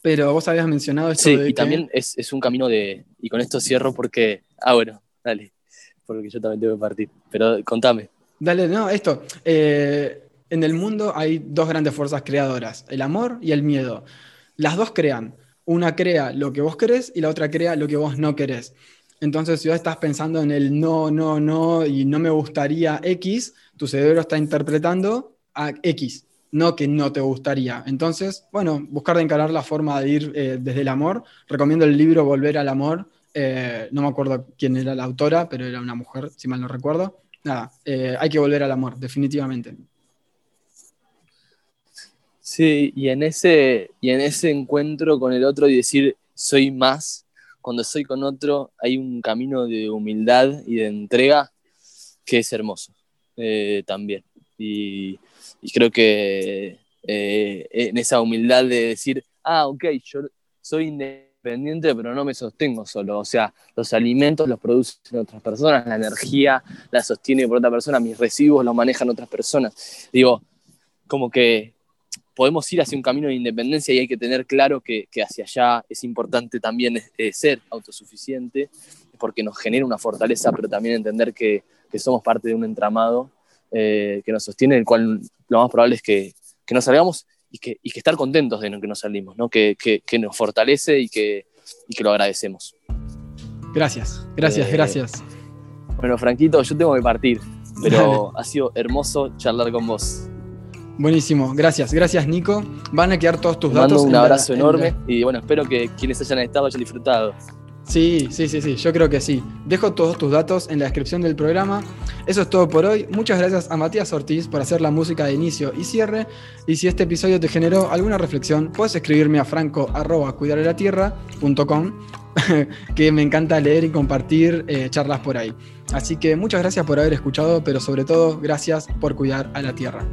pero vos habías mencionado esto sí, y también es, es, un camino de... Y con esto cierro porque... Ah, bueno, dale, porque yo también tengo que partir. Pero contame. Dale, no, esto. Eh, en el mundo hay dos grandes fuerzas creadoras, el amor y el miedo. Las dos crean. Una crea lo que vos querés y la otra crea lo que vos no querés. Entonces, si vos estás pensando en el no, no, no y no me gustaría X, tu cerebro está interpretando a X, no que no te gustaría. Entonces, bueno, buscar de encarar la forma de ir eh, desde el amor. Recomiendo el libro Volver al Amor. Eh, no me acuerdo quién era la autora, pero era una mujer, si mal no recuerdo nada, eh, hay que volver al amor, definitivamente. Sí, y en, ese, y en ese encuentro con el otro y decir soy más, cuando soy con otro hay un camino de humildad y de entrega que es hermoso también. Y, creo que eh, en esa humildad de decir, ah, ok, yo soy independiente pero no me sostengo solo. O sea, los alimentos los producen otras personas, la energía la sostiene por otra persona, mis residuos los manejan otras personas. Digo, como que podemos ir hacia un camino de independencia y hay que tener claro que, hacia allá es importante también ser autosuficiente, porque nos genera una fortaleza, pero también entender que, somos parte de un entramado eh, que nos sostiene, el cual lo más probable es que, que nos salgamos y que, y que estar contentos de que nos salimos, ¿no? que, que, nos fortalece y que, y que lo agradecemos. Gracias, gracias, eh, gracias. Bueno, Franquito, yo tengo que partir, pero ha sido hermoso charlar con vos. Buenísimo, gracias, gracias Nico. Van a quedar todos tus datos. Un abrazo enorme y bueno, espero que quienes hayan estado hayan disfrutado. Sí, sí, sí, sí, yo creo que sí. Dejo todos tus datos en la descripción del programa. Eso es todo por hoy. Muchas gracias a Matías Ortiz por hacer la música de inicio y cierre. Y si este episodio te generó alguna reflexión, puedes escribirme a franco que me encanta leer y compartir eh, charlas por ahí. Así que muchas gracias por haber escuchado, pero sobre todo gracias por cuidar a la tierra.